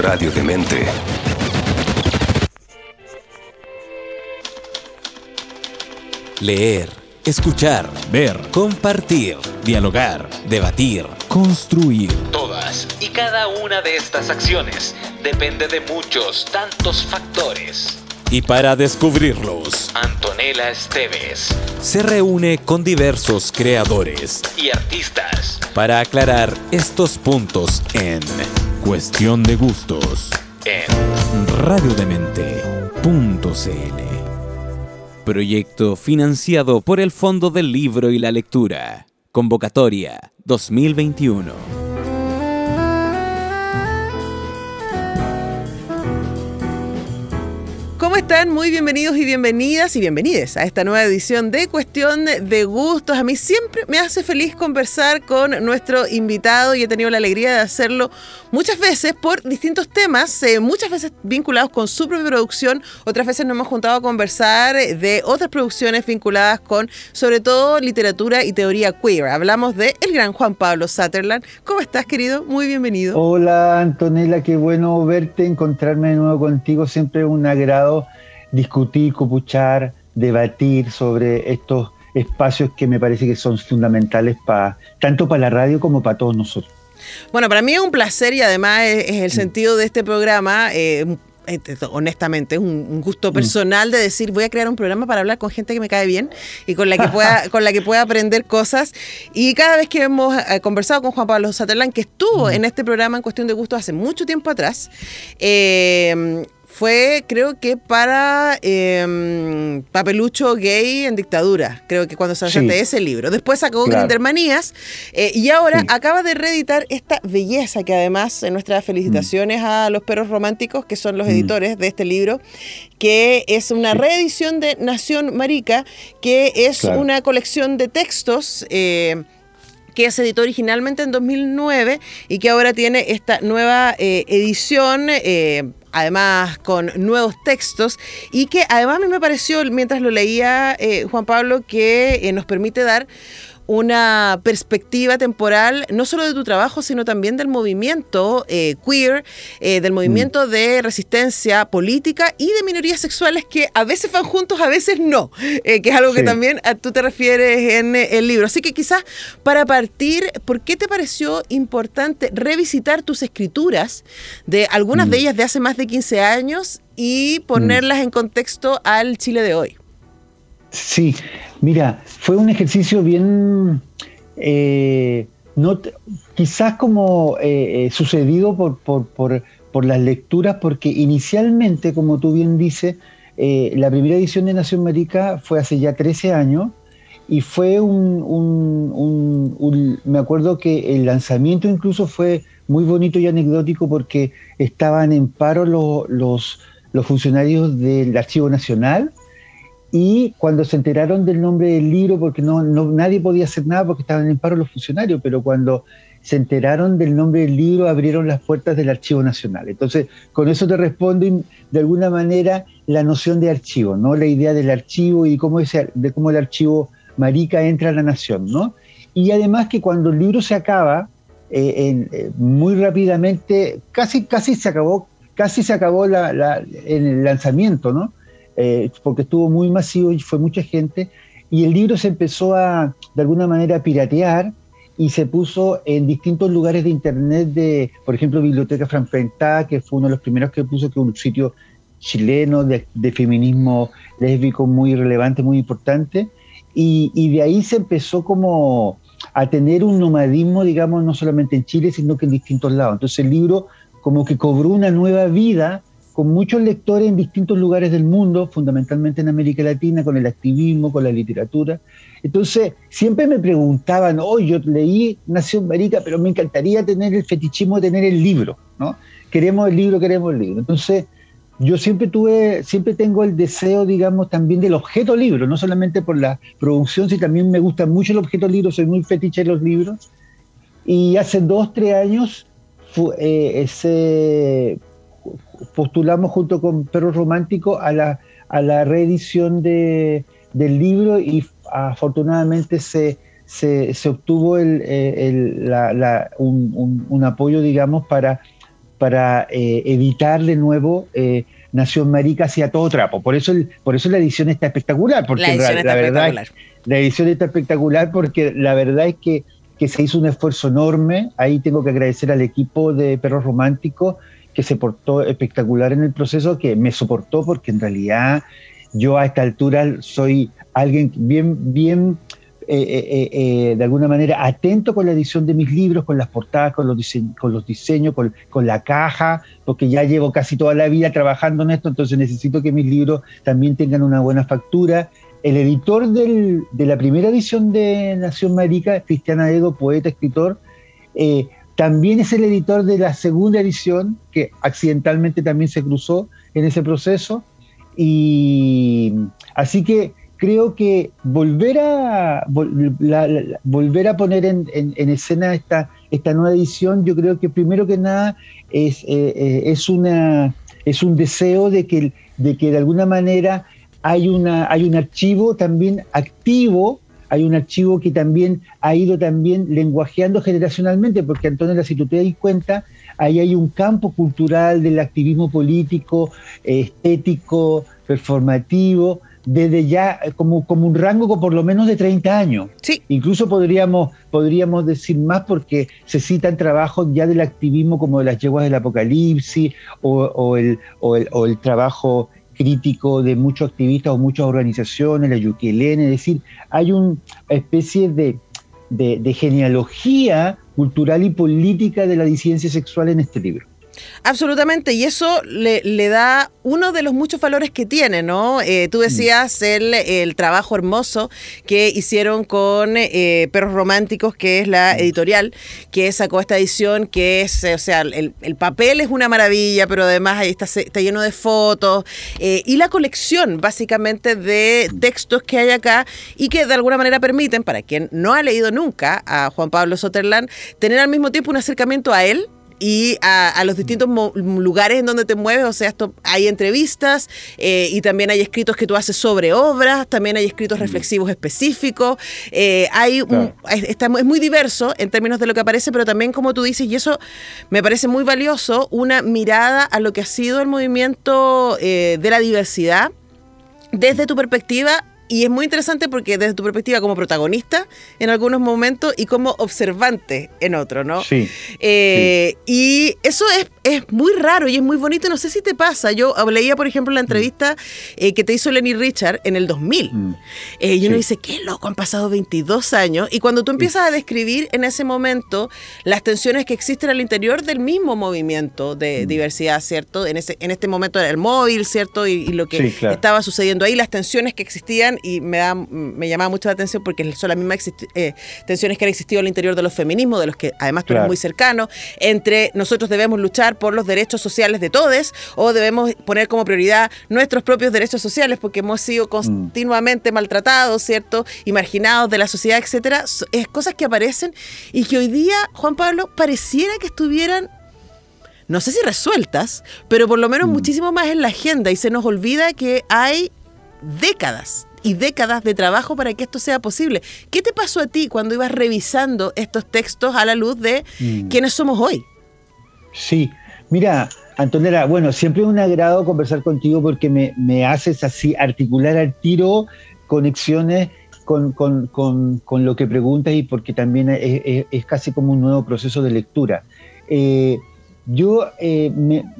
Radio Demente. Leer, escuchar, ver, compartir, dialogar, debatir, construir. Todas y cada una de estas acciones depende de muchos, tantos factores. Y para descubrirlos, Antonella Esteves se reúne con diversos creadores y artistas para aclarar estos puntos en Cuestión de Gustos en radiodemente.cl. Proyecto financiado por el Fondo del Libro y la Lectura. Convocatoria 2021. ¿Cómo están? Muy bienvenidos y bienvenidas y bienvenides a esta nueva edición de Cuestión de Gustos. A mí siempre me hace feliz conversar con nuestro invitado y he tenido la alegría de hacerlo muchas veces por distintos temas, eh, muchas veces vinculados con su propia producción, otras veces nos hemos juntado a conversar de otras producciones vinculadas con sobre todo literatura y teoría queer. Hablamos de el gran Juan Pablo Sutherland. ¿Cómo estás, querido? Muy bienvenido. Hola, Antonella, qué bueno verte, encontrarme de nuevo contigo, siempre un agrado discutir, copuchar, debatir sobre estos espacios que me parece que son fundamentales para tanto para la radio como para todos nosotros. Bueno, para mí es un placer y además es, el mm. sentido de este programa. Eh, este, honestamente, es un, gusto mm. personal de decir voy a crear un programa para hablar con gente que me cae bien y con la que pueda, con la que pueda aprender cosas. Y cada vez que hemos eh, conversado con Juan Pablo Satelán, que estuvo mm. en este programa en cuestión de gusto hace mucho tiempo atrás, eh, fue, creo que para em, Papelucho Gay en Dictadura, creo que cuando se de ese libro. Después sacó claro. Grindermanías eh, y ahora acaba de reeditar esta belleza que además, en nuestras felicitaciones a los perros románticos, que son los mm. editores de este libro, que es una reedición de Nación Marica, que es una colección de textos. Eh, que se editó originalmente en 2009 y que ahora tiene esta nueva eh, edición, eh, además con nuevos textos, y que además a mí me pareció, mientras lo leía eh, Juan Pablo, que nos permite dar una perspectiva temporal no solo de tu trabajo, sino también del movimiento eh, queer, eh, del movimiento mm. de resistencia política y de minorías sexuales que a veces van juntos, a veces no, eh, que es algo que también tú te refieres en el libro. Así que quizás para partir, ¿por qué te pareció importante revisitar tus escrituras, de algunas de mm. ellas de hace más de 15 años, y ponerlas mm. en contexto al Chile de hoy? Sí, mira, fue un ejercicio bien, eh, no, quizás como eh, eh, sucedido por, por, las lecturas, porque inicialmente, como tú bien dices, la primera edición de Nación América fue hace ya 13 años y fue un, me acuerdo que el lanzamiento incluso fue muy bonito y anecdótico porque estaban en paro los, los funcionarios del Archivo Nacional, y cuando se enteraron del nombre del libro, porque no, nadie podía hacer nada porque estaban en paro los funcionarios, pero cuando se enteraron del nombre del libro, abrieron las puertas del Archivo Nacional. Entonces, con eso te respondo de alguna manera la noción de archivo, ¿no? La idea del archivo y cómo ese, de cómo el archivo marica entra a la nación, ¿no? Y además que cuando el libro se acaba, eh, eh, muy rápidamente, casi, casi se acabó, casi se acabó el lanzamiento, ¿no? Eh, porque estuvo muy masivo y fue mucha gente, y el libro se empezó a, de alguna manera, a piratear y se puso en distintos lugares de internet de, por ejemplo, Biblioteca Frankenthal, que fue uno de los primeros que puso, que un sitio chileno de, feminismo lésbico muy relevante, muy importante, y, y, de ahí se empezó como a tener un nomadismo, digamos, no solamente en Chile, sino que en distintos lados. Entonces el libro como que cobró una nueva vida con muchos lectores en distintos lugares del mundo, fundamentalmente en América Latina, con el activismo, con la literatura. Entonces, siempre me preguntaban, oh, yo leí Nación Marica, pero me encantaría tener el fetichismo de tener el libro, ¿no? Queremos el libro, queremos el libro. Entonces, yo siempre tuve, siempre tengo el deseo, digamos, también del objeto libro, no solamente por la producción, sino también me gusta mucho el objeto libro, soy muy fetiche de los libros. Y hace dos, tres años eh, ese postulamos junto con Perro Romántico a la, a la reedición de, del libro y afortunadamente se, se, obtuvo el, eh, un, apoyo, digamos, para para editar de nuevo Nación Marica hacia todo trapo. Por eso, por eso la edición está espectacular, porque la, edición está verdad la edición está espectacular porque la verdad es que, que, se hizo un esfuerzo enorme. Ahí tengo que agradecer al equipo de Perros Románticos que se portó espectacular en el proceso, que me soportó porque en realidad yo a esta altura soy alguien bien, bien eh, eh, eh, de alguna manera atento con la edición de mis libros, con las portadas, con los, diseños, con, los diseños con, con, la caja, porque ya llevo casi toda la vida trabajando en esto, entonces necesito que mis libros también tengan una buena factura. El editor del, de la primera edición de Nación Marica, Cristiana Edo, poeta, escritor, también es el editor de la segunda edición, que accidentalmente también se cruzó en ese proceso. Y así que creo que volver a, volver a poner en, escena esta, esta nueva edición, yo creo que primero que nada es, eh, eh, es, una, es un deseo de que, de que de alguna manera hay, una, hay un archivo también activo, hay un archivo que también ha ido también lenguajeando generacionalmente, porque Antonio, si tú te das cuenta, ahí hay un campo cultural del activismo político, estético, performativo, desde ya eh, como, como un rango por lo menos de 30 años. Sí. Incluso podríamos, podríamos decir más porque se citan trabajos ya del activismo como de las yeguas del apocalipsis o, el, o, el, o el trabajo crítico de muchos activistas o muchas organizaciones, la Yuquilene, es decir, hay una especie de, de, de genealogía cultural y política de la disidencia sexual en este libro. Absolutamente, y eso le, le, da uno de los muchos valores que tiene, ¿no? Eh, tú decías el, el, trabajo hermoso que hicieron con eh, Perros Románticos, que es la editorial, que sacó esta edición, que es, o sea, el, el papel es una maravilla, pero además ahí está, está lleno de fotos, eh, y la colección, básicamente, de textos que hay acá y que de alguna manera permiten, para quien no ha leído nunca a Juan Pablo Soterland, tener al mismo tiempo un acercamiento a él y a, los distintos lugares en donde te mueves. O sea, esto hay entrevistas eh, y también hay escritos que tú haces sobre obras, también hay escritos reflexivos específicos. Eh, hay está, es muy diverso en términos de lo que aparece, pero también, como tú dices, y eso me parece muy valioso, una mirada a lo que ha sido el movimiento eh, de la diversidad desde tu perspectiva y es muy interesante porque desde tu perspectiva como protagonista en algunos momentos y como observante en otros, ¿no? Sí, eh, Y eso es, es, muy raro y es muy bonito. No sé si te pasa. Yo leía, por ejemplo, la entrevista eh, que te hizo Lenny Richard en el 2000. Mm. Eh, y uno dice, qué loco, han pasado 22 años. Y cuando tú empiezas a describir en ese momento las tensiones que existen al interior del mismo movimiento de mm. diversidad, ¿cierto? En, ese, en este momento era el móvil, ¿cierto? Y, lo que estaba sucediendo ahí, las tensiones que existían y me, da, me llamaba mucho la atención porque son las mismas eh, tensiones que han existido al interior de los feminismos, de los que además tú eres muy cercano, entre nosotros debemos luchar por los derechos sociales de todos o debemos poner como prioridad nuestros propios derechos sociales porque hemos sido mm. continuamente maltratados, ¿cierto? Y marginados de la sociedad, etcétera. Es cosas que aparecen y que hoy día, Juan Pablo, pareciera que estuvieran no sé si resueltas, pero por lo menos mm. muchísimo más en la agenda y se nos olvida que hay décadas y décadas de trabajo para que esto sea posible. ¿Qué te pasó a ti cuando ibas revisando estos textos a la luz de mm. quiénes somos hoy? Sí, mira, Antonella, bueno, siempre es un agrado conversar contigo porque me, haces así articular al tiro conexiones con, lo que preguntas y porque también es, casi como un nuevo proceso de lectura. Eh, yo eh,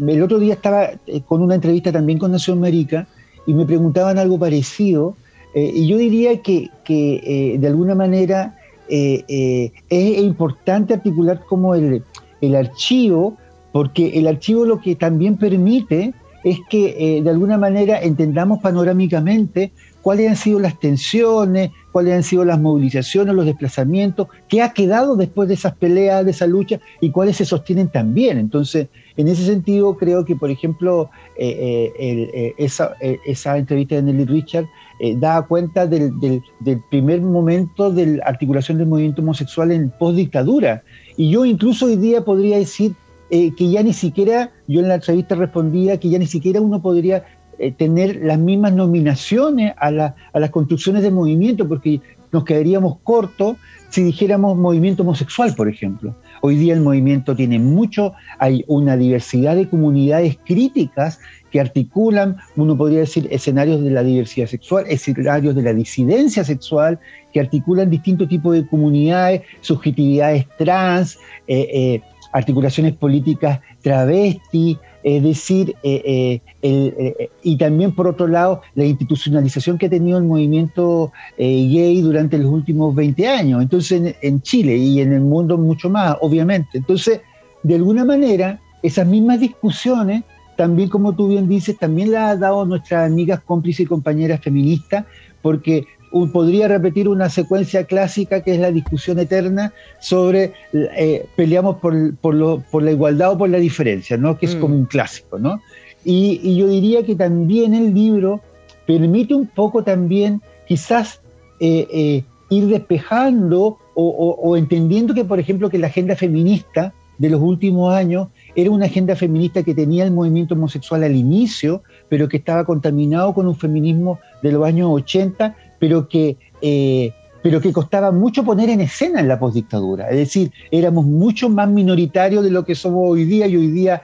el otro día estaba eh, con una entrevista también con Nación América y me preguntaban algo parecido y yo diría que, eh, de alguna manera es importante articular como el, el, archivo, porque el archivo lo que también permite es que de alguna manera entendamos panorámicamente cuáles han sido las tensiones, cuáles han sido las movilizaciones, los desplazamientos, qué ha quedado después de esas peleas, de esa lucha y cuáles se sostienen también. Entonces, en ese sentido, creo que, por ejemplo, esa, esa, entrevista de Nelly Richard eh, da cuenta del, primer momento de la articulación del movimiento homosexual en post-dictadura. Y yo incluso hoy día podría decir eh, que ya ni siquiera, yo en la entrevista respondía que ya ni siquiera uno podría eh, tener las mismas nominaciones a, las construcciones del movimiento, porque nos quedaríamos cortos si dijéramos movimiento homosexual, por ejemplo. Hoy día el movimiento tiene mucho, hay una diversidad de comunidades críticas que articulan, uno podría decir, escenarios de la diversidad sexual, escenarios de la disidencia sexual, que articulan distintos tipos de comunidades, subjetividades trans, eh, eh, articulaciones políticas travesti, es decir, eh, y también por otro lado la institucionalización que ha tenido el movimiento gay durante los últimos 20 años, entonces en, Chile y en el mundo mucho más, obviamente. Entonces, de alguna manera, esas mismas discusiones también, como tú bien dices, también la ha dado nuestras amigas cómplices y compañeras feministas, porque podría repetir una secuencia clásica que es la discusión eterna sobre eh, peleamos por, la igualdad o por la diferencia, ¿no? que es como mm. un clásico. ¿no? Y, yo diría que también el libro permite un poco también quizás eh, eh, ir despejando o, o, entendiendo que, por ejemplo, que la agenda feminista de los últimos años era una agenda feminista que tenía el movimiento homosexual al inicio, pero que estaba contaminado con un feminismo de los años 80, pero que, eh, pero que costaba mucho poner en escena en la postdictadura. Es decir, éramos mucho más minoritarios de lo que somos hoy día y hoy día,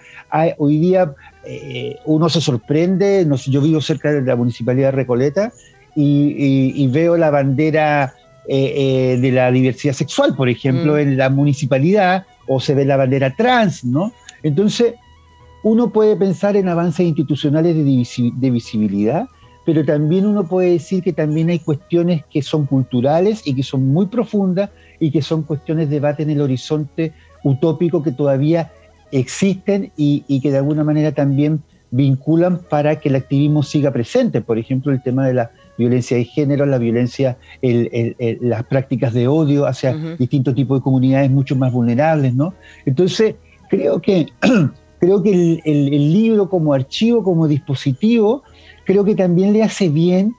hoy día eh, uno se sorprende, yo vivo cerca de la municipalidad de Recoleta y, veo la bandera eh, de la diversidad sexual, por ejemplo, mm. en la municipalidad, o se ve la bandera trans, ¿no? Entonces, uno puede pensar en avances institucionales de, visibilidad, pero también uno puede decir que también hay cuestiones que son culturales y que son muy profundas y que son cuestiones de debate en el horizonte utópico que todavía existen y, que de alguna manera también vinculan para que el activismo siga presente. Por ejemplo, el tema de la violencia de género, la violencia, las prácticas de odio hacia distintos tipos de comunidades mucho más vulnerables, ¿no? Entonces, creo que, creo que el, libro como archivo, como dispositivo, creo que también le hace bien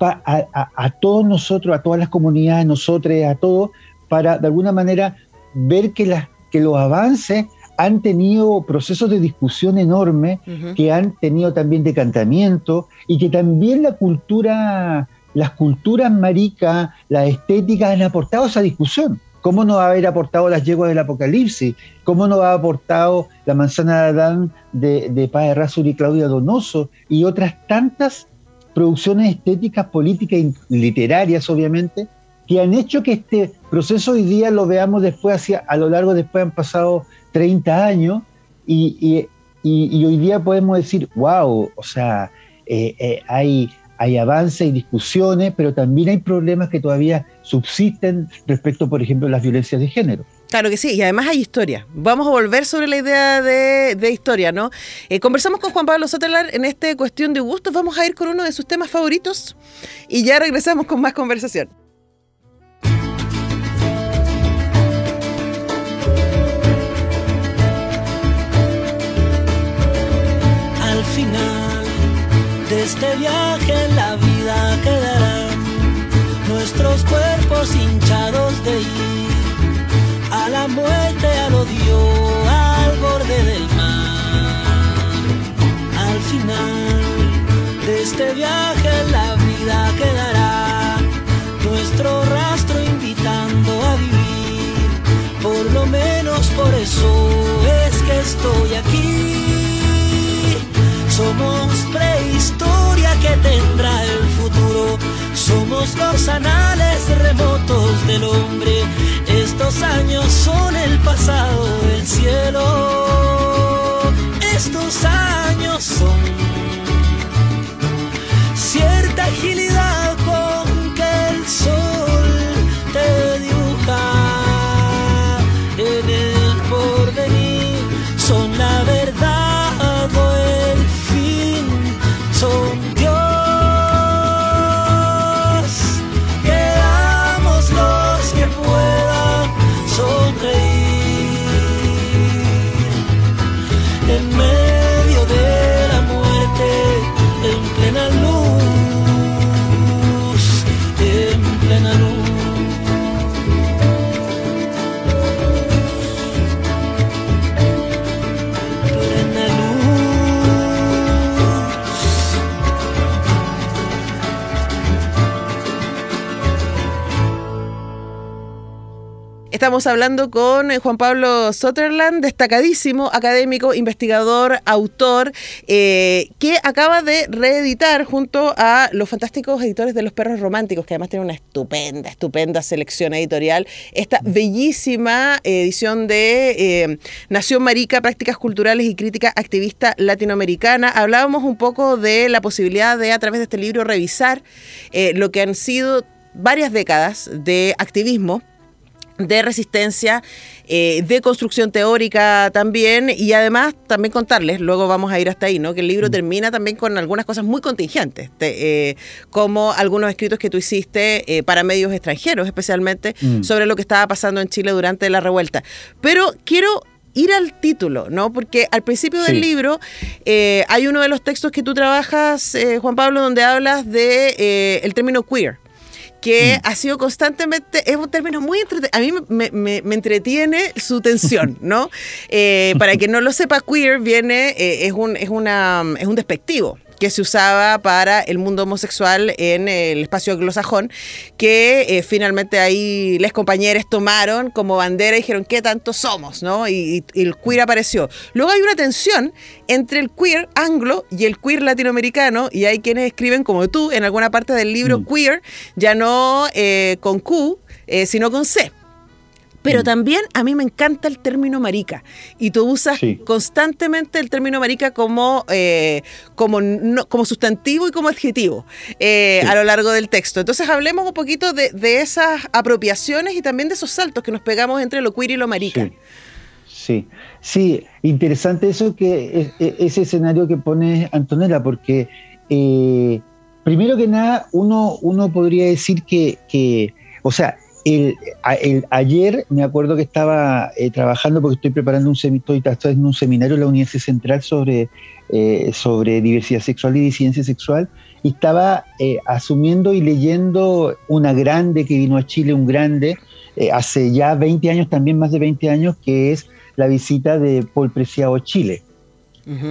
a, todos nosotros, a todas las comunidades, nosotros, a todos, para de alguna manera ver que, las, que los avances han tenido procesos de discusión enorme, que han tenido también decantamiento y que también la cultura, las culturas maricas, la estética han aportado a esa discusión. ¿Cómo no va a haber aportado las yeguas del Apocalipsis? ¿Cómo no va a haber aportado la manzana de Adán de, de Paz Razur y Claudia Donoso? Y otras tantas producciones estéticas, políticas y literarias, obviamente, que han hecho que este proceso hoy día lo veamos después, hacia, a lo largo después han pasado 30 años y, hoy día podemos decir, wow, o sea, eh, eh, hay hay avances y discusiones, pero también hay problemas que todavía subsisten respecto, por ejemplo, a las violencias de género. Claro que sí, y además hay historia. Vamos a volver sobre la idea de, historia, ¿no? Eh, conversamos con Juan Pablo Sotelar en esta cuestión de gustos. Vamos a ir con uno de sus temas favoritos y ya regresamos con más conversación. De este viaje la vida quedarán nuestros cuerpos hinchados de ir a la muerte, al odio, al borde del mar. Al final de este viaje la vida quedará nuestro rastro invitando a vivir. Por lo menos por eso es que estoy aquí somos prehistoria que tendrá el futuro. Somos los anales remotos del hombre. Estos años son el pasado del cielo. Estos años son cierta agilidad Estamos hablando con eh, Juan Pablo Sutherland, destacadísimo académico, investigador, autor, eh, que acaba de reeditar junto a los fantásticos editores de Los Perros Románticos, que además tiene una estupenda, estupenda selección editorial, esta bellísima edición de eh, Nación Marica, Prácticas Culturales y Crítica Activista Latinoamericana. Hablábamos un poco de la posibilidad de, a través de este libro, revisar lo que han sido varias décadas de activismo de resistencia, eh, de construcción teórica también, y además también contarles, luego vamos a ir hasta ahí, ¿no? Que el libro mm. termina también con algunas cosas muy contingentes, eh, como algunos escritos que tú hiciste eh, para medios extranjeros, especialmente mm. sobre lo que estaba pasando en Chile durante la revuelta. Pero quiero ir al título, ¿no? Porque al principio del libro hay uno de los textos que tú trabajas, Juan Pablo, donde hablas de el término queer que mm. ha sido constantemente, es un término muy entretenido, a mí me, me, entretiene su tensión, ¿no? Eh, para quien no lo sepa, queer viene, eh, es, un, es, una, es un despectivo que se usaba para el mundo homosexual en el espacio anglosajón, que eh, finalmente ahí les compañeros tomaron como bandera y dijeron, ¿qué tanto somos? ¿no? Y, el queer apareció. Luego hay una tensión entre el queer anglo y el queer latinoamericano, y hay quienes escriben como tú en alguna parte del libro mm. queer, ya no eh, con Q, eh, sino con C. Pero mm. también a mí me encanta el término marica. Y tú usas constantemente el término marica como, eh, como, como sustantivo y como adjetivo eh, a lo largo del texto. Entonces hablemos un poquito de, esas apropiaciones y también de esos saltos que nos pegamos entre lo queer y lo marica. Sí, sí, interesante eso que e, ese escenario que pone Antonella, porque eh, primero que nada uno, uno podría decir que, que o sea, el, ayer me acuerdo que estaba eh, trabajando porque estoy preparando un seminario, en un seminario en la Universidad Central sobre, eh, sobre diversidad sexual y disidencia sexual y estaba eh, asumiendo y leyendo una grande que vino a Chile, un grande, hace ya 20 años, también más de 20 años, que es la visita de Paul Preciado a Chile.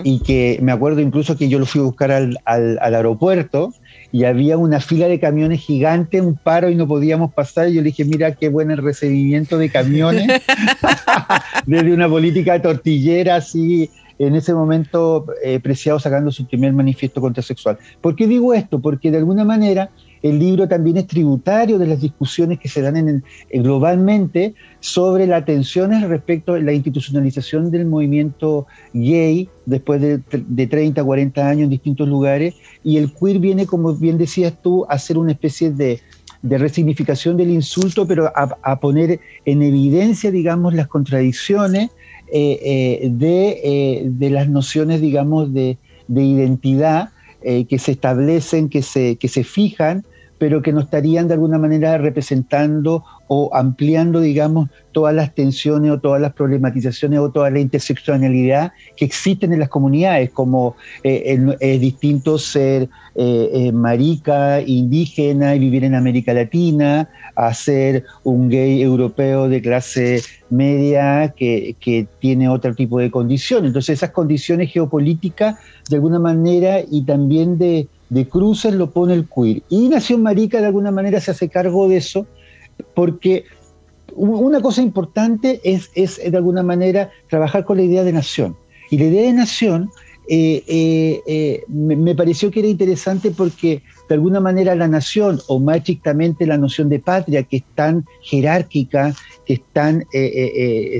Y que me acuerdo incluso que yo lo fui a buscar al, al, al aeropuerto y había una fila de camiones gigante, un paro y no podíamos pasar. Y yo le dije, mira qué buen el recibimiento de camiones, desde una política tortillera así, en ese momento eh, Preciado sacando su primer manifiesto contrasexual. ¿Por qué digo esto? Porque de alguna manera el libro también es tributario de las discusiones que se dan en, globalmente sobre las tensiones respecto a la institucionalización del movimiento gay después de, de, 30, 40 años en distintos lugares. Y el queer viene, como bien decías tú, a ser una especie de, resignificación del insulto, pero a, poner en evidencia, digamos, las contradicciones eh, eh, de, eh, las nociones, digamos, de, identidad que se establecen, que se fijan pero que no estarían de alguna manera representando o ampliando, digamos, todas las tensiones o todas las problematizaciones o toda la interseccionalidad que existen en las comunidades, como eh, es distinto ser eh, eh, marica, indígena y vivir en América Latina, a ser un gay europeo de clase media que, que tiene otro tipo de condiciones. Entonces esas condiciones geopolíticas, de alguna manera, y también de de cruces lo pone el queer. Y Nación Marica de alguna manera se hace cargo de eso, porque una cosa importante es, es de alguna manera trabajar con la idea de nación. Y la idea de nación eh, eh, eh, me, pareció que era interesante porque de alguna manera la nación, o más estrictamente la noción de patria, que es tan jerárquica, es tan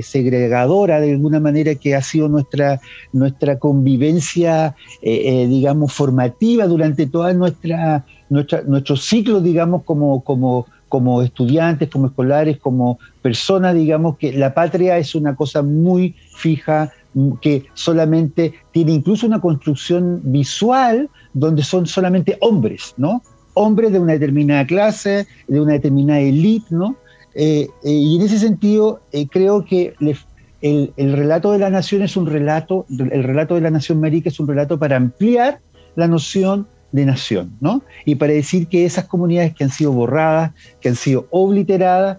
segregadora de alguna manera, que ha sido nuestra, nuestra convivencia, digamos, formativa durante toda nuestra, nuestra nuestro ciclo, digamos, como, como, como estudiantes, como escolares, como personas, digamos, que la patria es una cosa muy fija, que solamente tiene incluso una construcción visual donde son solamente hombres, ¿no? Hombres de una determinada clase, de una determinada élite, ¿no? Eh, eh, y en ese sentido, eh, creo que el, relato de la nación es un relato, el relato de la nación marica es un relato para ampliar la noción de nación, ¿no? Y para decir que esas comunidades que han sido borradas, que han sido obliteradas,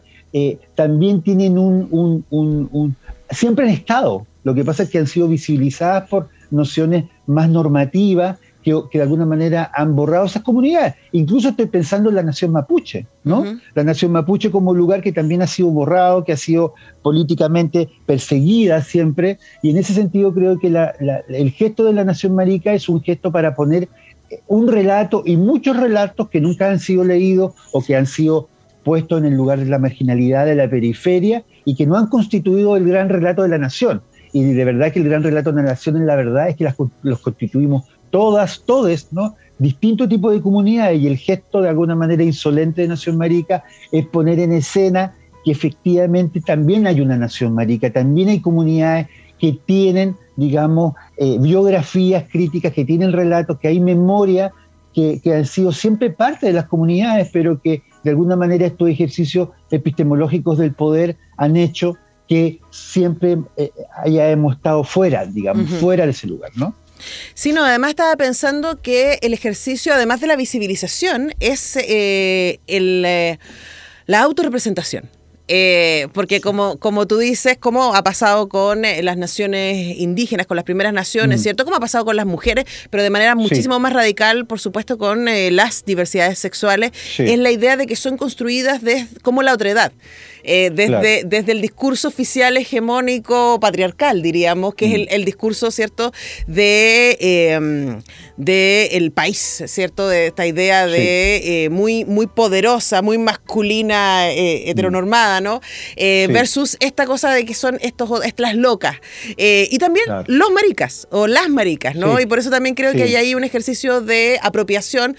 también tienen un, un, un, siempre han estado, lo que pasa es que han sido visibilizadas por nociones más normativas que, que, de alguna manera han borrado esas comunidades. Incluso estoy pensando en la nación mapuche, ¿no? La nación mapuche como lugar que también ha sido borrado, que ha sido políticamente perseguida siempre, y en ese sentido creo que el gesto de la nación marica es un gesto para poner un relato y muchos relatos que nunca han sido leídos o que han sido puestos en el lugar de la marginalidad, de la periferia, y que no han constituido el gran relato de la nación. Y de verdad que el gran relato de la nación en la verdad es que los constituimos todas, todes, ¿no? Distintos tipos de comunidades y el gesto de alguna manera insolente de Nación Marica es poner en escena que efectivamente también hay una Nación Marica, también hay comunidades que tienen, digamos, eh, biografías críticas, que tienen relatos, que hay memoria, que, han sido siempre parte de las comunidades, pero que de alguna manera estos ejercicios epistemológicos del poder han hecho que siempre eh, hayamos estado fuera, digamos, fuera de ese lugar, ¿no? Sí, no, además estaba pensando que el ejercicio, además de la visibilización, es eh, el, la autorrepresentación. Eh, porque como, como tú dices, como ha pasado con eh, las naciones indígenas, con las primeras naciones, mm. ¿cierto? Como ha pasado con las mujeres, pero de manera muchísimo más radical, por supuesto, con eh, las diversidades sexuales, es la idea de que son construidas de, como la otredad. Eh, desde, desde el discurso oficial hegemónico patriarcal, diríamos, que es el, mm. el, discurso, ¿cierto?, de, em, de el país, ¿cierto?, de esta idea de eh, muy, muy poderosa, muy masculina, eh, heteronormada, ¿no? Versus esta cosa de que son estos, estas locas. y también los maricas, o las maricas, ¿no? Y por eso también creo que hay ahí un ejercicio de apropiación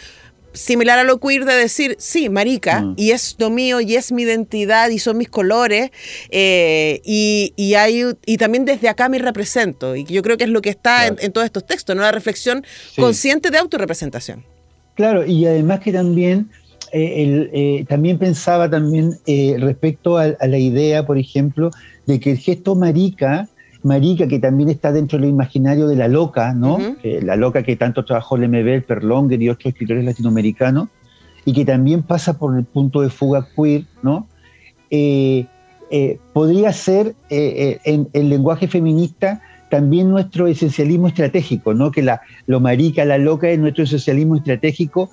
similar a lo queer de decir, sí, marica, mm. y es lo mío, y es mi identidad, y son mis colores, eh, y, y, hay, y también desde acá me represento, y yo creo que es lo que está en, todos estos textos, ¿no? La reflexión consciente de autorrepresentación. Claro, y además que también, eh, eh, también pensaba también respecto a, a, la idea, por ejemplo, de que el gesto marica Marica, que también está dentro del imaginario de la loca, ¿no? la loca que tanto trabajó Lemebel, Perlonger y otros escritores latinoamericanos, y que también pasa por el punto de fuga queer, ¿no? Eh, eh, podría ser eh, en el lenguaje feminista también nuestro esencialismo estratégico, ¿no? que la, lo marica, la loca es nuestro esencialismo estratégico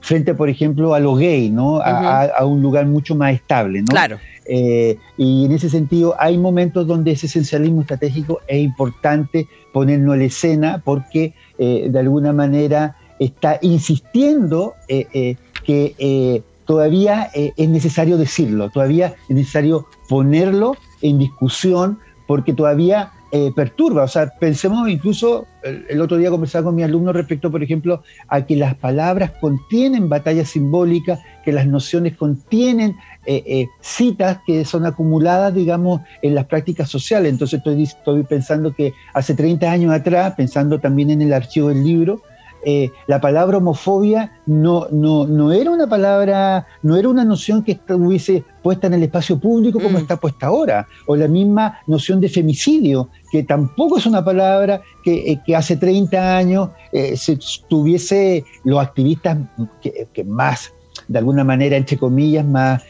frente, por ejemplo, a lo gay, ¿no? a, un lugar mucho más estable. ¿no? Claro. Eh, y en ese sentido hay momentos donde ese esencialismo estratégico es importante ponerlo en la escena porque eh, de alguna manera está insistiendo eh, que todavía es necesario decirlo, todavía es necesario ponerlo en discusión porque todavía eh, perturba. O sea, pensemos incluso, el, otro día conversaba con mi alumno respecto, por ejemplo, a que las palabras contienen batallas simbólicas, que las nociones contienen eh, eh, citas que son acumuladas, digamos, en las prácticas sociales. Entonces estoy, estoy pensando que hace 30 años atrás, pensando también en el archivo del libro, eh, la palabra homofobia no, no, no, era una palabra, no era una noción que estuviese puesta en el espacio público como mm. está puesta ahora, o la misma noción de femicidio, que tampoco es una palabra que, eh, hace 30 años eh, se tuviese los activistas que, más, de alguna manera, entre comillas, más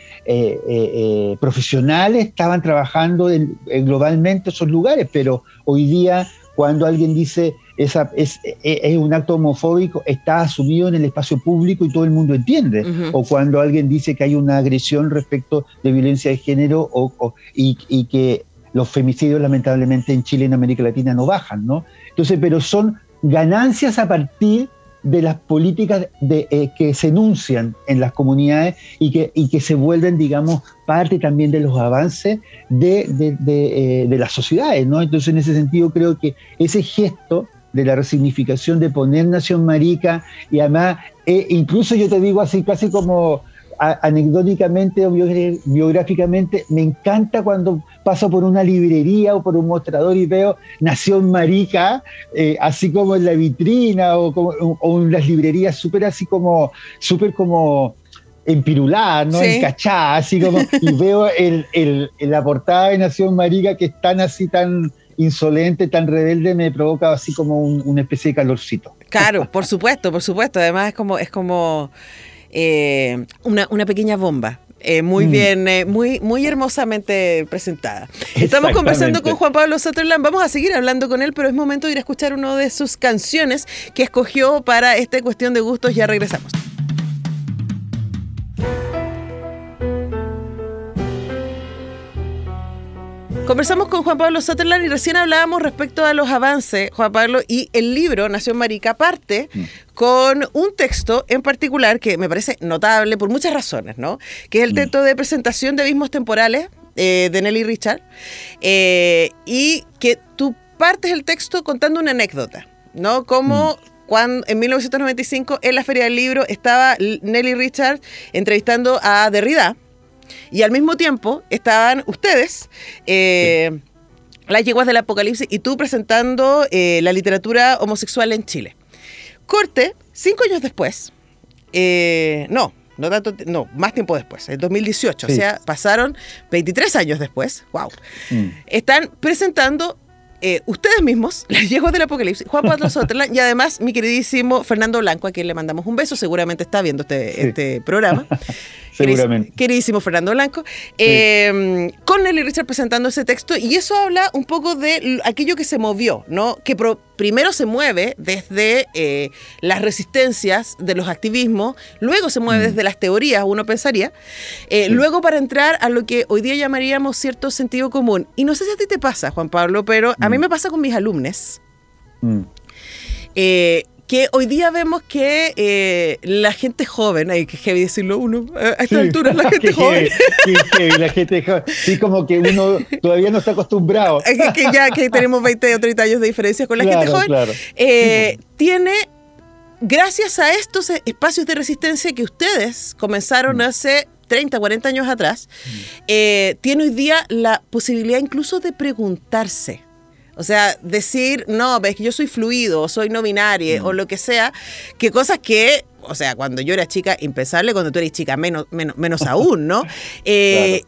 profesionales estaban trabajando en, globalmente esos lugares, pero hoy día cuando alguien dice esa, es, es, un acto homofóbico, está asumido en el espacio público y todo el mundo entiende. O cuando alguien dice que hay una agresión respecto de violencia de género o, y, y, que los femicidios lamentablemente en Chile y en América Latina no bajan, ¿no? Entonces, pero son ganancias a partir de las políticas de, eh, que se enuncian en las comunidades y que, y que se vuelven, digamos, parte también de los avances de, de, de, eh, de las sociedades, ¿no? Entonces, en ese sentido, creo que ese gesto de la resignificación de poner Nación Marica y además, eh, incluso yo te digo así casi como anecdóticamente o biográficamente, me encanta cuando paso por una librería o por un mostrador y veo Nación Marica, eh, así como en la vitrina o, o en las librerías súper así como, súper como empirulada, ¿no? Encachada, así como, y veo el, el, la portada de Nación Marica que es tan así, tan insolente, tan rebelde, me provoca así como una especie de calorcito. Claro, por supuesto, por supuesto. Además es como, es como eh, una, pequeña bomba. eh, muy Mm. bien, eh, muy, muy hermosamente presentada. Estamos conversando con. Juan Pablo Sutherland, vamos a seguir hablando con él, pero es momento de ir a escuchar una de sus canciones que escogió para esta cuestión de gustos. Ya regresamos. Conversamos con Juan Pablo Sutherland y recién hablábamos respecto a los avances, Juan Pablo, y el libro Nación Marica parte con un texto en particular que me parece notable por muchas razones, ¿no? Que es el texto de presentación de abismos temporales eh, de Nelly Richard eh, y que tú partes el texto contando una anécdota, ¿no? Como cuando en 1995 en la Feria del Libro estaba Nelly Richard entrevistando a Derrida y al mismo tiempo estaban ustedes, eh, las yeguas del apocalipsis, y tú presentando eh, la literatura homosexual en Chile. Corte, cinco años después, eh, no, no tanto, no, más tiempo después, en 2018, o Sí. sea, pasaron 23 años después, wow, Mm. están presentando eh, ustedes mismos, las yeguas del apocalipsis, Juan Pablo Sutherland y además mi queridísimo Fernando Blanco, a quien le mandamos un beso, seguramente está viendo este, Sí. este programa. Seguramente. Queridísimo- Fernando Blanco, eh, con Nelly Richard presentando ese texto, y eso habla un poco de aquello que se movió, ¿no? Que pro- primero se mueve desde eh, las resistencias de los activismos, luego se mueve desde las teorías, uno pensaría, eh, luego para entrar a lo que hoy día llamaríamos cierto sentido común. Y no sé si a ti te pasa, Juan Pablo, pero a mí me pasa con mis alumnos. Mm. Eh, que hoy día vemos que eh, la gente joven, hay que heavy decirlo uno, a esta Sí. altura la gente joven, heavy, heavy, la gente joven. Sí, como que uno todavía no está acostumbrado. es que, que ya que tenemos 20 o 30 años de diferencia con la gente joven, claro. eh, tiene, gracias a estos eh, espacios de resistencia que ustedes comenzaron hace 30, 40 años atrás, eh, tiene hoy día la posibilidad incluso de preguntarse. O sea, decir, no, ves que yo soy fluido, o soy no binario, o lo que sea, que cosas que, o sea, cuando yo era chica, impensable, cuando tú eres chica, menos, menos, menos aún, ¿no? Eh,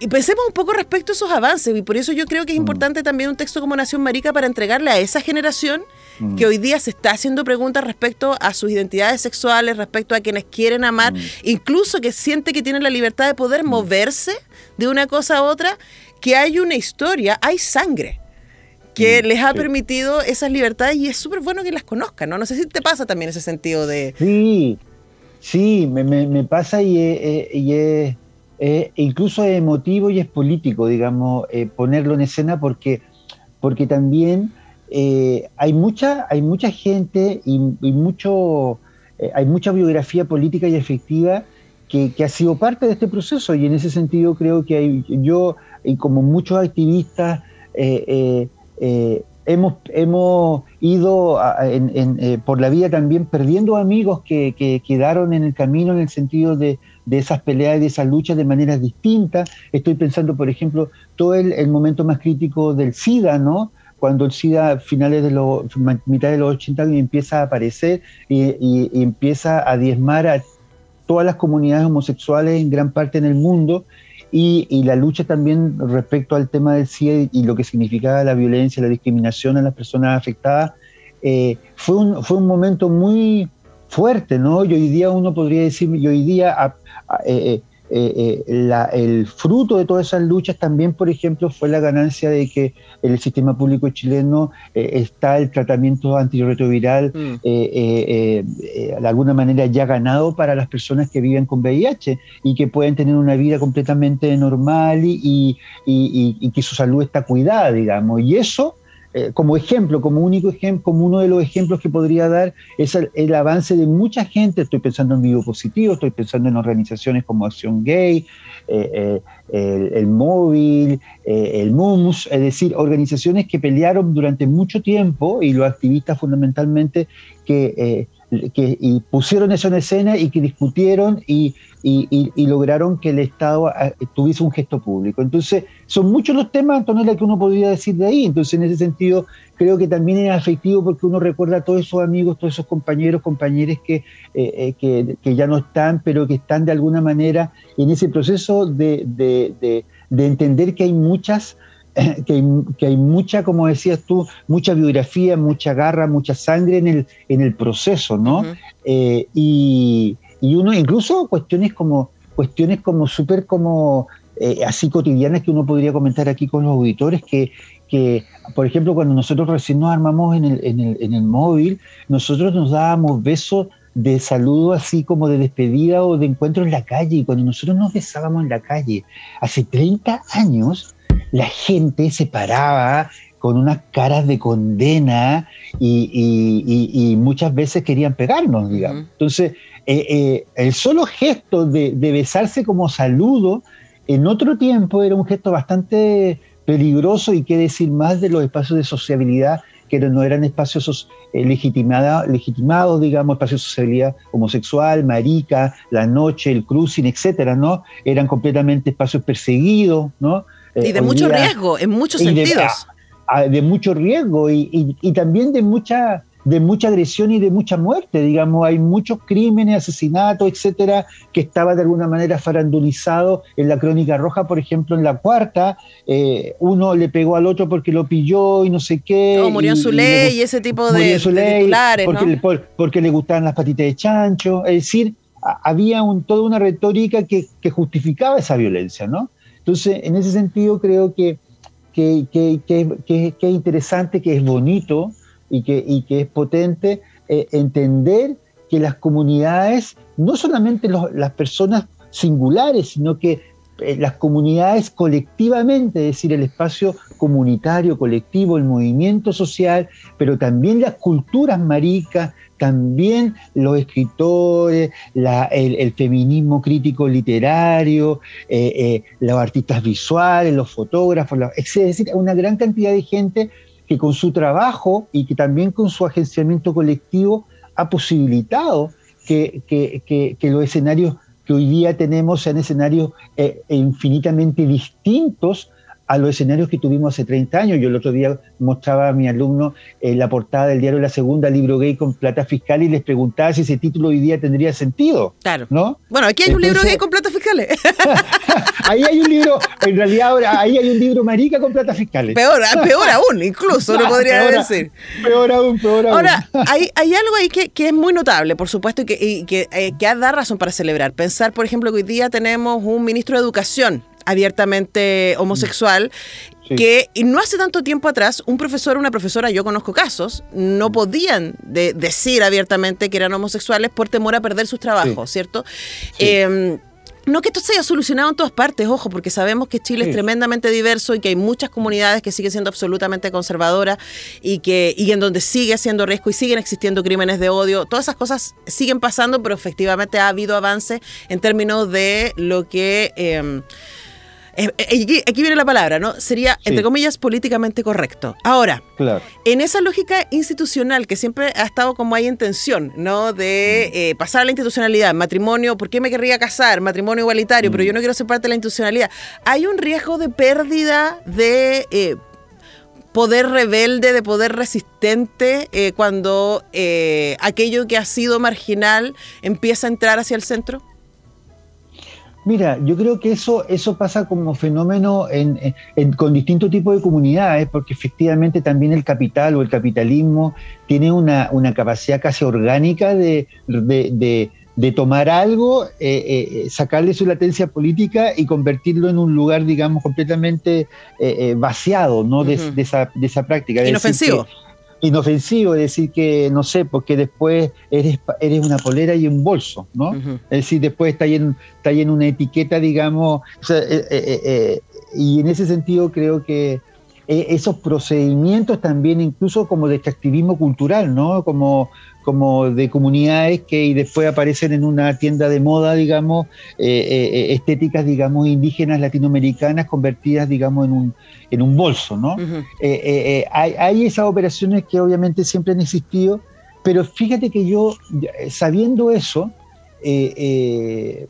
Y pensemos un poco respecto a esos avances, y por eso yo creo que es importante también un texto como Nación Marica para entregarle a esa generación que hoy día se está haciendo preguntas respecto a sus identidades sexuales, respecto a quienes quieren amar, incluso que siente que tienen la libertad de poder moverse de una cosa a otra, que hay una historia, hay sangre que Mm, les ha sí. permitido esas libertades y es súper bueno que las conozcan, ¿no? No sé si te pasa también ese sentido de... Sí, sí, me, me- me pasa y, es- es- y es incluso es emotivo y es político, digamos, eh, ponerlo en escena porque, porque también eh, hay, mucha, hay mucha gente y, y mucho, eh, hay mucha biografía política y efectiva que, que ha sido parte de este proceso y en ese sentido creo que hay, yo y como muchos activistas eh, eh, eh, hemos, hemos ido eh, por la vida también perdiendo amigos que, que quedaron en el camino en el sentido de, de esas peleas y de esas luchas de maneras distintas. Estoy pensando, por ejemplo, todo el, momento más crítico del SIDA, ¿no? Cuando el SIDA a finales de los, mitad de los 80 empieza a aparecer y, y- y empieza a diezmar a todas las comunidades homosexuales en gran parte en el mundo y, y la lucha también respecto al tema del SIDA y lo que significaba la violencia, la discriminación a las personas afectadas, eh, fue, un, fue un momento muy fuerte, ¿no? Y hoy día uno podría decir, y hoy día a- eh, eh, eh, la- el fruto de todas esas luchas también, por ejemplo, fue la ganancia de que el sistema público chileno eh, está el tratamiento antirretroviral Mm. eh, eh, de alguna manera ya ganado para las personas que viven con VIH y que pueden tener una vida completamente normal y, y- y- y que su salud está cuidada, digamos. Y eso, eh, como ejemplo, como único ejemplo, como uno de los ejemplos que podría dar, es el, avance de mucha gente. Estoy pensando en Vivo Positivo, estoy pensando en organizaciones como Acción Gay, eh, eh, el, Móvil, el MUMS, es decir, organizaciones que pelearon durante mucho tiempo y los activistas fundamentalmente que, que y pusieron eso en escena y que discutieron y, y- lograron que el Estado ah, tuviese un gesto público. Entonces, son muchos los temas, Antonella, que uno podría decir de ahí. Entonces, en ese sentido, creo que también es afectivo porque uno recuerda a todos esos amigos, todos esos compañeros, compañeras que, eh, eh, que, ya no están, pero que están de alguna manera en ese proceso de entender que hay muchas que hay, que hay mucha, como decías tú, mucha biografía, mucha garra, mucha sangre en el, en el proceso, ¿no? Ujú. Eh, y, y uno, incluso cuestiones como, cuestiones como súper como eh, así cotidianas que uno podría comentar aquí con los auditores, que, que por ejemplo, cuando nosotros recién nos armamos en el, en el, en el móvil, nosotros nos dábamos besos de saludo así como de despedida o de encuentro en la calle. Y cuando nosotros nos besábamos en la calle, hace 30 años, la gente se paraba con unas caras de condena y, y, y, muchas veces querían pegarnos, digamos. Entonces, eh, eh, el solo gesto de, de, besarse como saludo, en otro tiempo era un gesto bastante peligroso y qué decir más de los espacios de sociabilidad que no eran espacios eh, legitimados, legitimados, digamos, espacios de sociabilidad homosexual, marica, la noche, el cruising, etcétera, ¿no? Eran completamente espacios perseguidos, ¿no? Y de mucho riesgo, en muchos sentidos de mucho riesgo y, y, también de mucha, de mucha agresión y de mucha muerte, digamos, hay muchos crímenes, asesinatos, etcétera, que estaba de alguna manera farandulizado en la crónica roja, por ejemplo, en la cuarta, eh, uno le pegó al otro porque lo pilló y no sé qué. No, murió en su ley y, ese tipo de, su ley, titulares, porque, ¿no? le, porque le gustaban las patitas de chancho, es decir, había un, toda una retórica que, que justificaba esa violencia, ¿no? Entonces, en ese sentido creo que que, que, es interesante, que es bonito y que, y es potente eh, entender que las comunidades, no solamente las personas singulares, sino que eh, las comunidades colectivamente, es decir, el espacio comunitario, colectivo, el movimiento social, pero también las culturas maricas, también los escritores, el, feminismo crítico literario, eh, eh, los artistas visuales, los fotógrafos, es decir, una gran cantidad de gente que con su trabajo y que también con su agenciamiento colectivo ha posibilitado que, que, los escenarios que hoy día tenemos sean escenarios eh, infinitamente distintos a los escenarios que tuvimos hace 30 años. Yo el otro día mostraba a mi alumno eh, la portada del diario La Segunda, libro gay con plata fiscal, y les preguntaba si ese título hoy día tendría sentido. Claro. ¿no? Bueno, aquí hay un libro gay con plata fiscales. ahí hay un libro, en realidad ahora ahí hay un libro marica con plata fiscales. Peor, ah, peor aún, incluso, no, podría decir. Peor aún, peor aún. Ahora, hay, hay algo ahí que, que, es muy notable, por supuesto, y que, y que, eh, que da razón para celebrar. Pensar, por ejemplo, que hoy día tenemos un ministro de Educación abiertamente homosexual. que no hace tanto tiempo atrás un profesor o una profesora, yo conozco casos, no podían decir abiertamente que eran homosexuales por temor a perder sus trabajos, ¿cierto? Em, no que esto se haya solucionado en todas partes, ojo, porque sabemos que Chile es tremendamente diverso y que hay muchas comunidades que siguen siendo absolutamente conservadoras y que y en donde sigue haciendo riesgo y siguen existiendo crímenes de odio. Todas esas cosas siguen pasando, pero efectivamente ha habido avance en términos de lo que... Em, eh, eh, aquí, viene la palabra, ¿no? Sería, entre comillas, políticamente correcto. Ahora, en esa lógica institucional que siempre ha estado como hay intención, ¿no? De mm. eh, pasar a la institucionalidad, matrimonio, ¿por qué me querría casar? Matrimonio igualitario, pero mm. yo no quiero ser parte de la institucionalidad. Hay un riesgo de pérdida de poder rebelde, de poder resistente, cuando aquello que ha sido marginal empieza a entrar hacia el centro? Mira, yo creo que eso, eso pasa como fenómeno con distintos tipos de comunidades, porque efectivamente también el capital o el capitalismo tiene una, capacidad casi orgánica de, tomar algo, eh, eh, sacarle su latencia política y convertirlo en un lugar, digamos, completamente eh, vaciado ¿no? de, esa, de esa práctica. Inofensivo inofensivo, es decir, que no sé, porque después eres, eres una polera y un bolso, ¿no? Es decir, después está ahí, en, está en una etiqueta, digamos, eh, eh, eh, y en ese sentido creo que esos procedimientos también, incluso como de extractivismo cultural, ¿no? Como, como de comunidades que después aparecen en una tienda de moda, digamos, eh, eh, estéticas, digamos, indígenas latinoamericanas convertidas, digamos, en un, en un bolso, ¿no? Eh, hay, hay, esas operaciones que obviamente siempre han existido, pero fíjate que yo, sabiendo eso,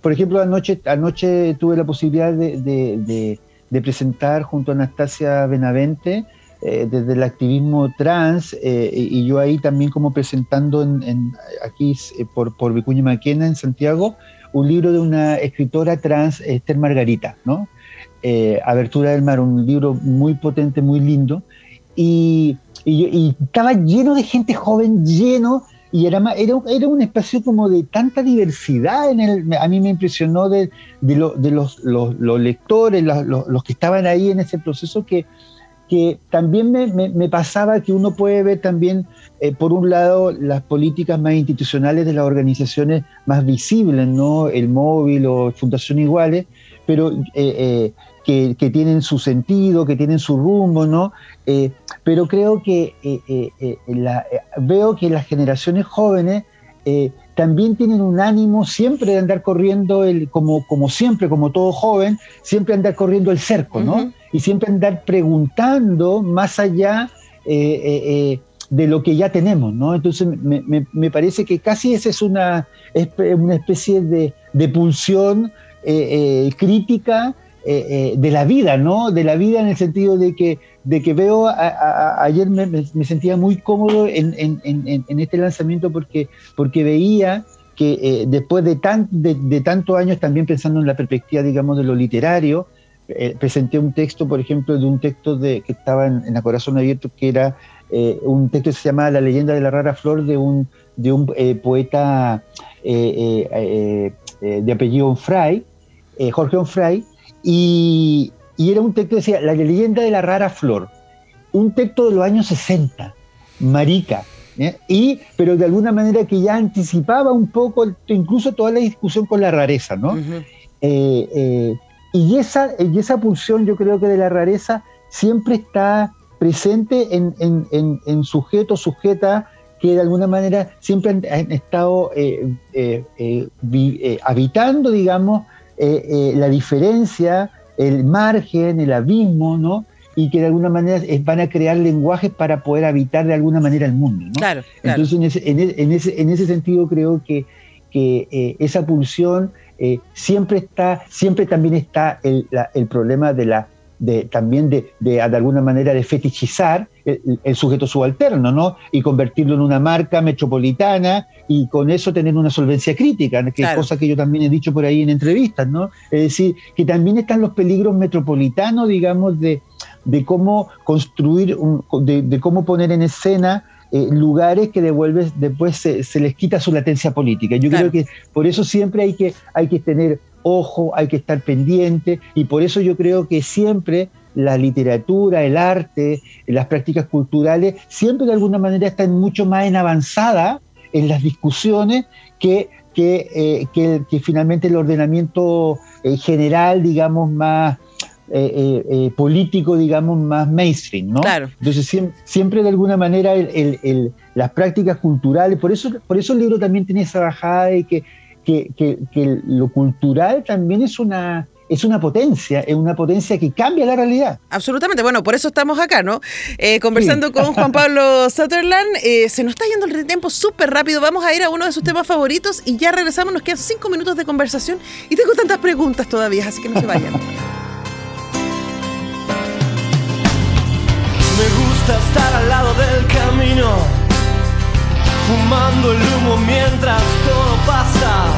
por ejemplo, anoche, anoche tuve la posibilidad de, de presentar junto a Anastasia Benavente, eh, desde el activismo trans eh, y yo ahí también como presentando en, aquí eh, por, por Vicuña Maquena en Santiago un libro de una escritora trans, Esther Margarita, ¿no? Abertura del Mar, un libro muy potente, muy lindo y, y, estaba lleno de gente joven, lleno y era, era, era un espacio como de tanta diversidad en el, a mí me impresionó de, de, los, los, lectores, los, que estaban ahí en ese proceso que, que también me, me, pasaba que uno puede ver también, eh, por un lado, las políticas más institucionales de las organizaciones más visibles, ¿no? El móvil o Fundación Iguales, pero eh, eh, que, que, tienen su sentido, que tienen su rumbo, ¿no? pero creo que veo que las generaciones jóvenes también tienen un ánimo siempre de andar corriendo, el, como, como siempre, como todo joven, siempre andar corriendo el cerco, ¿no? Y siempre andar preguntando más allá eh, eh, eh, de lo que ya tenemos, ¿no? Entonces me, parece que casi esa es una, una especie de, de pulsión crítica de la vida, ¿no? De la vida en el sentido de que, de que veo, ayer me, sentía muy cómodo en, en, este lanzamiento porque, porque veía que después de, tan, de, tantos años también pensando en la perspectiva, digamos, de lo literario, eh, presenté un texto, por ejemplo, de un texto de, que estaba en, la Corazón Abierto, que era eh, un texto que se llama La leyenda de la rara flor de un, de un eh, poeta de apellido Onfray, Jorge Onfray, y, y, era un texto que decía La leyenda de la rara flor, un texto de los años 60, marica, y, pero de alguna manera que ya anticipaba un poco incluso toda la discusión con la rareza, ¿no? Y esa, y esa pulsión yo creo que de la rareza siempre está presente en, en, en, sujetos, sujetas que de alguna manera siempre han, estado eh, eh, eh, habitando, digamos, la diferencia, el margen, el abismo, ¿no? Y que de alguna manera van a crear lenguajes para poder habitar de alguna manera el mundo, ¿no? Claro, Entonces, en ese, en, ese, en ese sentido creo que, que esa pulsión eh, siempre está, siempre también está el, problema de la, de, también de, de, alguna manera de fetichizar el, sujeto subalterno, ¿no? Y convertirlo en una marca metropolitana y con eso tener una solvencia crítica, que es cosa que yo también he dicho por ahí en entrevistas, ¿no? Es decir, que también están los peligros metropolitanos, digamos, de, de cómo construir, de, cómo poner en escena eh, lugares que devuelves, después se, les quita su latencia política. Yo creo que por eso siempre hay que, hay que tener ojo, hay que estar pendiente, y por eso yo creo que siempre la literatura, el arte, las prácticas culturales, siempre de alguna manera están mucho más en avanzada en las discusiones que, que, eh, que, finalmente el ordenamiento eh, general, digamos, más eh, político, digamos, más mainstream, ¿no? Claro. Entonces, siempre, de alguna manera el, las prácticas culturales, por eso, por eso el libro también tiene esa bajada de que, que, lo cultural también es una, es una potencia, es una potencia que cambia la realidad. Absolutamente, bueno, por eso estamos acá, ¿no? conversando con Juan Pablo Sutherland. se nos está yendo el tiempo súper rápido. Vamos a ir a uno de sus temas favoritos y ya regresamos. Nos quedan cinco minutos de conversación y tengo tantas preguntas todavía, así que no se vayan. Me gusta estar al lado del camino, fumando el humo mientras todo pasa.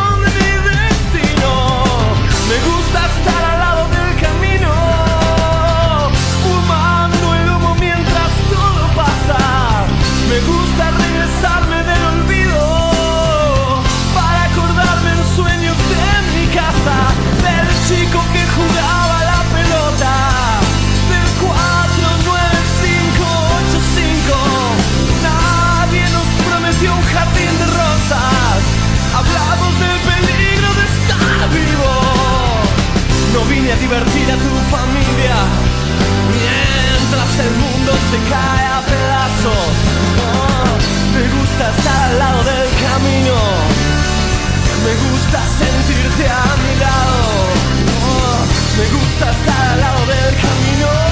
divertir a tu familia mientras el mundo se cae a pedazos. Oh, me gusta estar al lado del camino. Me gusta sentirte a mi lado. Oh, me gusta estar al lado del camino.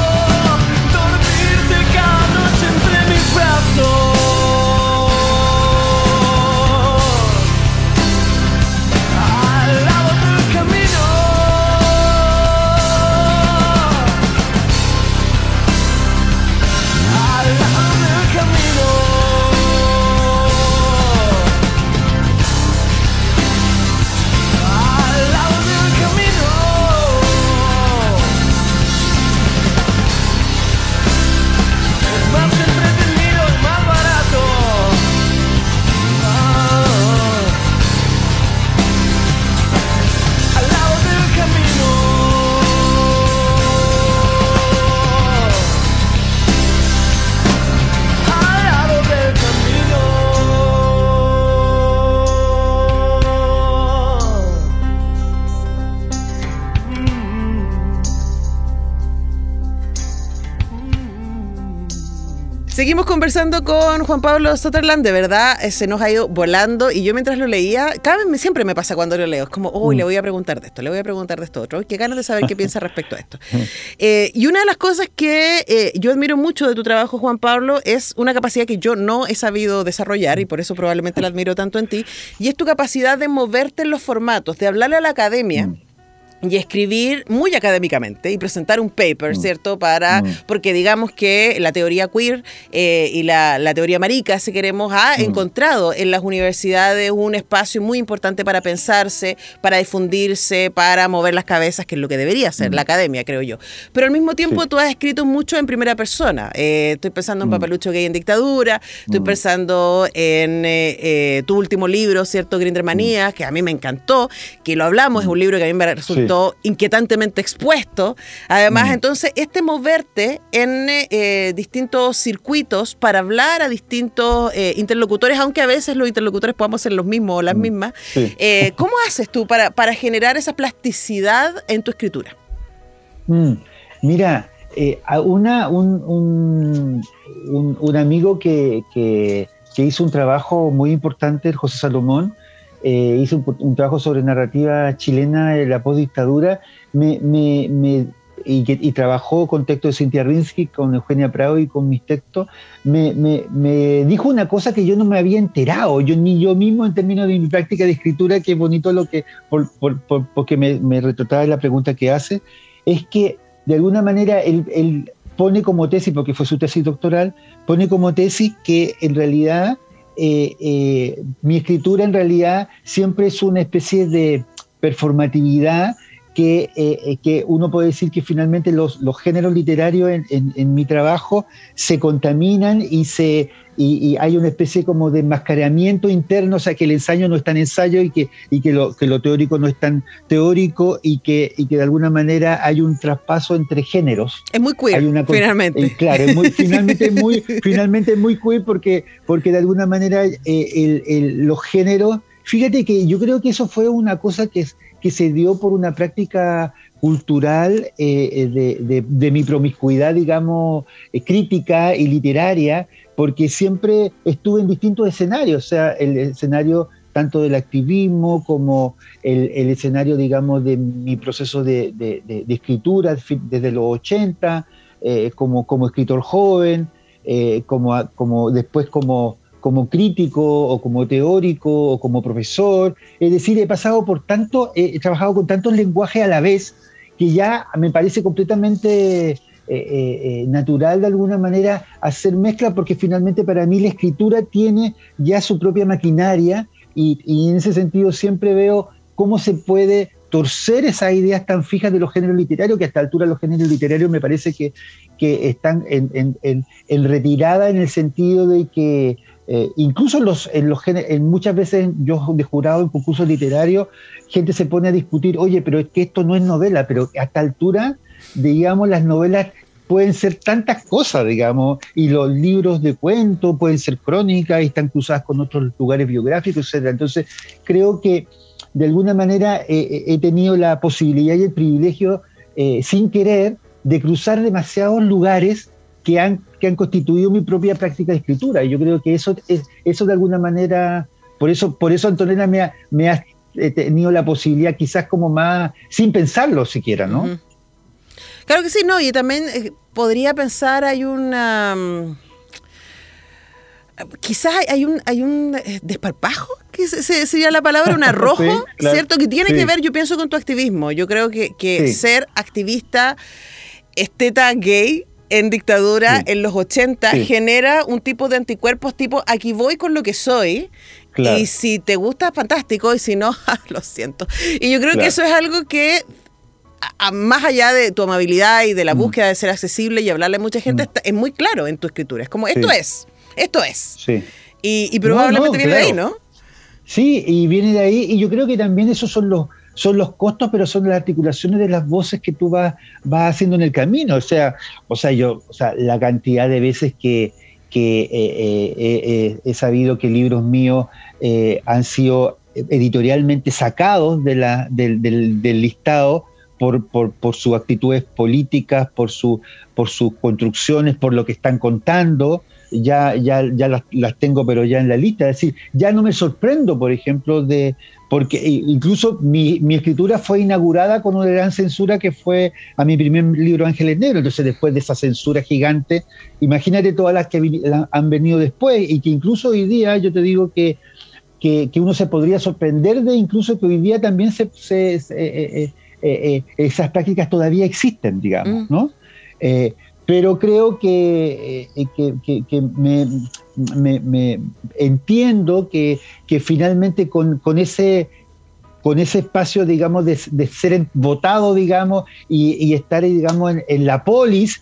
Seguimos conversando con Juan Pablo Sutherland, de verdad eh, se nos ha ido volando y yo mientras lo leía, cada vez me, siempre me pasa cuando lo leo, es como, uy, le voy a preguntar de esto, le voy a preguntar de esto otro, qué ganas de saber qué piensa respecto a esto. Eh, y una de las cosas que eh, yo admiro mucho de tu trabajo, Juan Pablo, es una capacidad que yo no he sabido desarrollar y por eso probablemente la admiro tanto en ti, y es tu capacidad de moverte en los formatos, de hablarle a la academia y escribir muy académicamente y presentar un paper, ¿cierto? Para, porque digamos que la teoría queer eh, y la, la teoría marica, si queremos, ha encontrado en las universidades un espacio muy importante para pensarse, para difundirse, para mover las cabezas, que es lo que debería ser la academia, creo yo. Pero al mismo tiempo Sí. tú has escrito mucho en primera persona. Eh, estoy pensando en Papalucho Gay en Dictadura, estoy pensando en eh, tu último libro, ¿cierto? Grindermanía, que a mí me encantó, que lo hablamos, es un libro que a mí me resultó inquietantemente expuesto. Además, entonces, este moverte en eh, distintos circuitos para hablar a distintos eh, interlocutores, aunque a veces los interlocutores podamos ser los mismos o las mismas, Sí. eh, ¿cómo haces tú para, para generar esa plasticidad en tu escritura? Mm, Mira, a una, un, un- un- un amigo que, que- que hizo un trabajo muy importante, el José Salomón, eh, hizo un, un trabajo sobre narrativa chilena de la postdictadura, me, me, me, y, y trabajó con textos de Cintia Rinsky, con Eugenia Prado y con mis textos, me, me, dijo una cosa que yo no me había enterado, yo ni yo mismo en términos de mi práctica de escritura, que es bonito lo que, por, por, porque me, me retrataba la pregunta que hace, es que de alguna manera él, pone como tesis, porque fue su tesis doctoral, pone como tesis que en realidad eh, eh, mi escritura en realidad siempre es una especie de performatividad que, eh, que, uno puede decir que finalmente los, los géneros literarios en, en, mi trabajo se contaminan y se, y, hay una especie como de enmascaramiento interno, o sea, que el ensayo no es tan ensayo y que, y que, lo, que lo teórico no es tan teórico y que, y que de alguna manera hay un traspaso entre géneros. Es muy queer, finalmente. Eh, claro, es muy, finalmente, muy, finalmente muy queer porque, porque de alguna manera eh, el, el, los géneros, fíjate que yo creo que eso fue una cosa que, que se dio por una práctica cultural eh, de, de, mi promiscuidad, digamos, crítica y literaria, porque siempre estuve en distintos escenarios, o sea, el escenario tanto del activismo como el, escenario, digamos, de mi proceso de, escritura desde los 80, eh, como, como escritor joven, eh, como, como después como, como crítico o como teórico o como profesor. Es decir, he pasado por tanto, he trabajado con tantos lenguajes a la vez que ya me parece completamente eh, eh, eh, natural de alguna manera hacer mezcla, porque finalmente para mí la escritura tiene ya su propia maquinaria y, en ese sentido siempre veo cómo se puede torcer esas ideas tan fijas de los géneros literarios, que a esta altura los géneros literarios me parece que, que están en, en, retirada en el sentido de que incluso los, en los en muchas veces yo de jurado en concursos literarios, gente se pone a discutir, oye, pero es que esto no es novela, pero a esta altura digamos, las novelas pueden ser tantas cosas, digamos, y los libros de cuento pueden ser crónicas y están cruzadas con otros lugares biográficos, etc. Entonces, creo que de alguna manera eh, eh, he tenido la posibilidad y el privilegio, eh, sin querer, de cruzar demasiados lugares que han, que han constituido mi propia práctica de escritura. Y yo creo que eso, es, eso de alguna manera, por eso, por eso Antonella me ha, me ha tenido la posibilidad quizás como más, sin pensarlo siquiera, ¿no? Claro que sí, no, y también eh, podría pensar, hay una... Mm, quizás hay un, hay un eh, desparpajo, que sería la palabra, un arrojo, ¿cierto? Que tiene que ver, yo pienso, con tu activismo. Yo creo que, que ser activista esteta gay en dictadura en los 80 genera un tipo de anticuerpos tipo aquí voy con lo que soy y si te gusta fantástico y si no lo siento y yo creo que eso es algo que más allá de tu amabilidad y de la mm. búsqueda de ser accesible y hablarle a mucha gente, mm. es muy claro en tu escritura. Es como, esto es, esto es. Sí. Y, probablemente viene de ahí, ¿no? Sí, y viene de ahí, y yo creo que también esos son los, son los costos, pero son las articulaciones de las voces que tú vas, vas haciendo en el camino. O sea, o sea, yo, o sea, la cantidad de veces que, que eh, eh, eh, he sabido que libros míos han sido editorialmente sacados de la, del, del listado por, por, por, sus actitudes políticas, por, su, por sus construcciones, por lo que están contando, ya, ya, ya las, las, tengo, pero ya en la lista. Es decir, ya no me sorprendo, por ejemplo, de. Porque incluso mi, mi escritura fue inaugurada con una gran censura que fue a mi primer libro Ángeles Negros. Entonces, después de esa censura gigante, imagínate todas las que han venido después y que incluso hoy día yo te digo que que, que, uno se podría sorprender de incluso que hoy día también se, se, eh, eh, eh, eh, esas prácticas todavía existen, digamos, mm. ¿no? Eh, pero creo que, que, me, entiendo que, finalmente con, ese con ese espacio, digamos, de, ser votado, digamos, y, estar, digamos, en, la polis,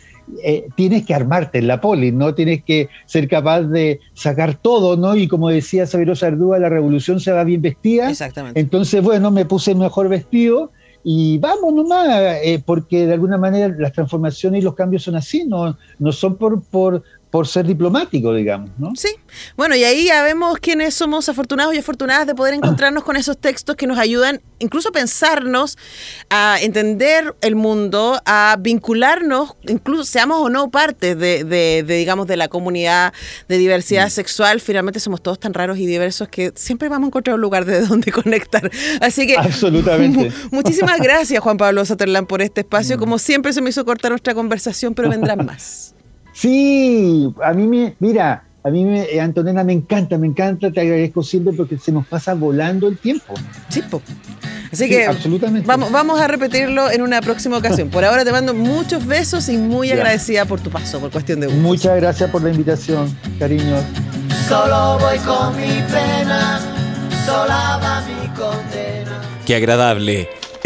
tienes que armarte en la polis, ¿no? Tienes que ser capaz de sacar todo, ¿no? Y como decía Sabiro Sardúa, la revolución se va bien vestida. Exactamente. Entonces, bueno, me puse mejor vestido y vamos nomás, eh, porque de alguna manera las transformaciones y los cambios son así, no, no son por, por, por ser diplomático, digamos, ¿no? Sí. Bueno, y ahí ya vemos quiénes somos afortunados y afortunadas de poder encontrarnos con esos textos que nos ayudan incluso a pensarnos, a entender el mundo, a vincularnos, incluso seamos o no parte de, de, digamos, de la comunidad de diversidad mm. sexual. Finalmente somos todos tan raros y diversos que siempre vamos a encontrar un lugar de donde conectar. Así que... Absolutamente. muchísimas gracias, Juan Pablo Saterlán, por este espacio. Mm. Como siempre se me hizo cortar nuestra conversación, pero vendrán más. Sí, a mí me, mira, a mí me, eh, Antonella me encanta, me encanta, te agradezco siempre porque se nos pasa volando el tiempo. Sí, Así que Vamos, vamos a repetirlo en una próxima ocasión. Por ahora te mando muchos besos y muy agradecida por tu paso, por cuestión de Muchas gracias por la invitación, cariños. Solo voy con mi pena, sola va mi condena. Qué agradable